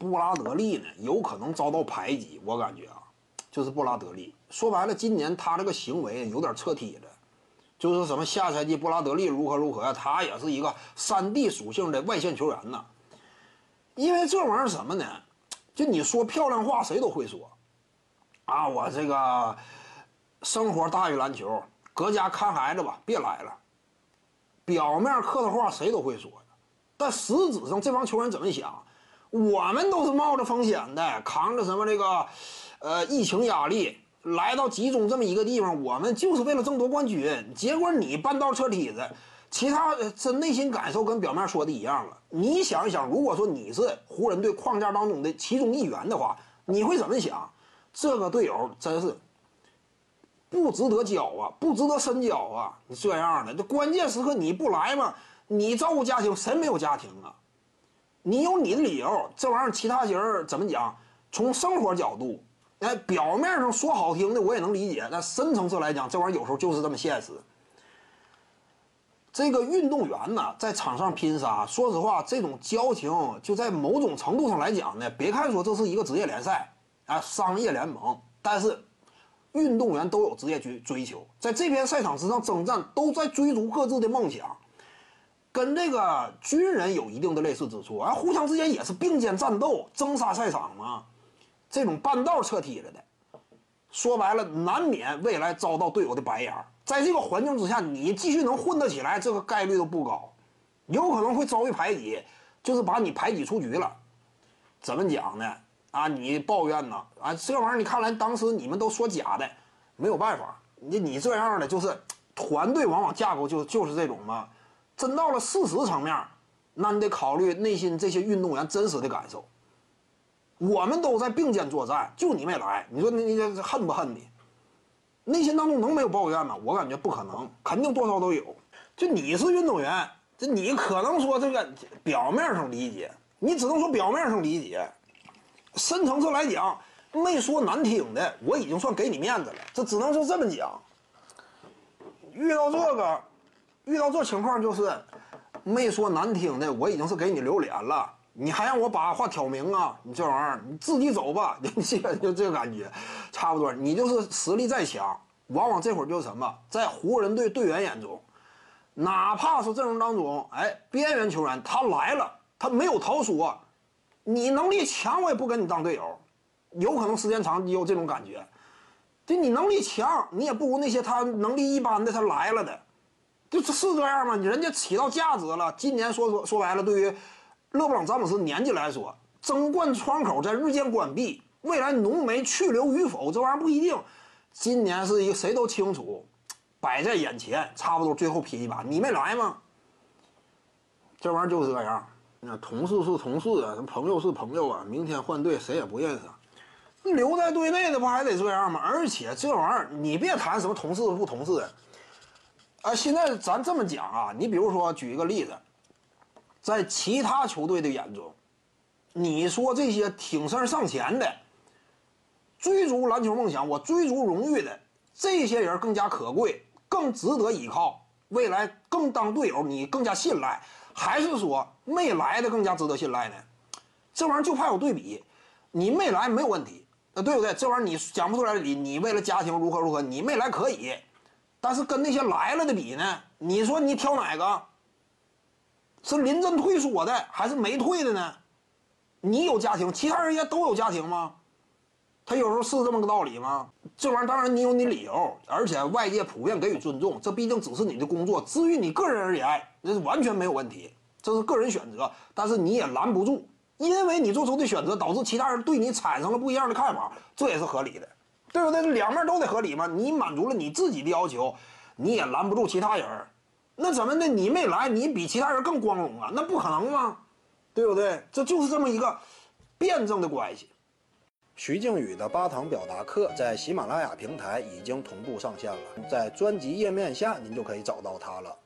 布拉德利呢，有可能遭到排挤。我感觉啊，就是布拉德利。说白了，今年他这个行为有点彻底了。就是什么下赛季布拉德利如何如何，他也是一个三 D 属性的外线球员呢。因为这玩意儿什么呢？就你说漂亮话，谁都会说。啊，我这个生活大于篮球，搁家看孩子吧，别来了。表面客套话谁都会说但实质上这帮球员怎么想？我们都是冒着风险的，扛着什么这个，呃，疫情压力。来到集中这么一个地方，我们就是为了争夺冠军。结果你半道撤梯子，其他这内心感受跟表面说的一样了。你想一想，如果说你是湖人队框架当中的其中一员的话，你会怎么想？这个队友真是不值得交啊，不值得深交啊！你这样的，这关键时刻你不来嘛？你照顾家庭，谁没有家庭啊？你有你的理由，这玩意儿其他人怎么讲？从生活角度。哎，表面上说好听的我也能理解，但深层次来讲，这玩意儿有时候就是这么现实。这个运动员呢，在场上拼杀，说实话，这种交情就在某种程度上来讲呢，别看说这是一个职业联赛啊，商业联盟，但是运动员都有职业追追求，在这片赛场之上征战，都在追逐各自的梦想，跟这个军人有一定的类似之处啊，互相之间也是并肩战斗，争杀赛场嘛。这种半道撤梯了的，说白了，难免未来遭到队友的白眼。在这个环境之下，你继续能混得起来，这个概率都不高，有可能会遭遇排挤，就是把你排挤出局了。怎么讲呢？啊，你抱怨呢？啊，这玩意儿你看来当时你们都说假的，没有办法，你你这样的就是团队往往架构就就是这种嘛。真到了事实层面，那你得考虑内心这些运动员真实的感受。我们都在并肩作战，就你没来，你说你你恨不恨你？内心当中能没有抱怨吗？我感觉不可能，肯定多少都有。就你是运动员，这你可能说这个表面上理解，你只能说表面上理解，深层次来讲，没说难听的，我已经算给你面子了。这只能是这么讲。遇到这个，遇到这情况就是没说难听的，我已经是给你留脸了。你还让我把话挑明啊？你这玩意儿你自己走吧，你基本就这个感觉，差不多。你就是实力再强，往往这会儿就是什么，在湖人队队员眼中，哪怕是阵容当中，哎，边缘球员他来了，他没有逃说，你能力强，我也不跟你当队友。有可能时间长，你有这种感觉，就你能力强，你也不如那些他能力一般的他来了的，就是是这样吗？人家起到价值了。今年说说说白了，对于。勒布朗·詹姆斯年纪来说，争冠窗口在日渐关闭，未来浓眉去留与否，这玩意儿不一定。今年是一个谁都清楚，摆在眼前，差不多最后拼一把。你没来吗？这玩意儿就是这样。那同事是同事啊，朋友是朋友啊，明天换队谁也不认识。留在队内的不还得这样吗？而且这玩意儿你别谈什么同事不同事的，啊，现在咱这么讲啊，你比如说举一个例子。在其他球队的眼中，你说这些挺身上前的、追逐篮球梦想、我追逐荣誉的这些人更加可贵、更值得依靠，未来更当队友你更加信赖，还是说没来的更加值得信赖呢？这玩意儿就怕有对比，你没来没有问题，那对不对？这玩意儿你讲不出来理，你为了家庭如何如何，你没来可以，但是跟那些来了的比呢？你说你挑哪个？是临阵退缩的，还是没退的呢？你有家庭，其他人也都有家庭吗？他有时候是这么个道理吗？这玩意儿当然你有你理由，而且外界普遍给予尊重，这毕竟只是你的工作。至于你个人而言，那是完全没有问题，这是个人选择。但是你也拦不住，因为你做出的选择导致其他人对你产生了不一样的看法，这也是合理的，对不对？两面都得合理嘛。你满足了你自己的要求，你也拦不住其他人。那怎么的？你没来，你比其他人更光荣啊？那不可能吗？对不对？这就是这么一个辩证的关系。徐静宇的八堂表达课在喜马拉雅平台已经同步上线了，在专辑页面下您就可以找到它了。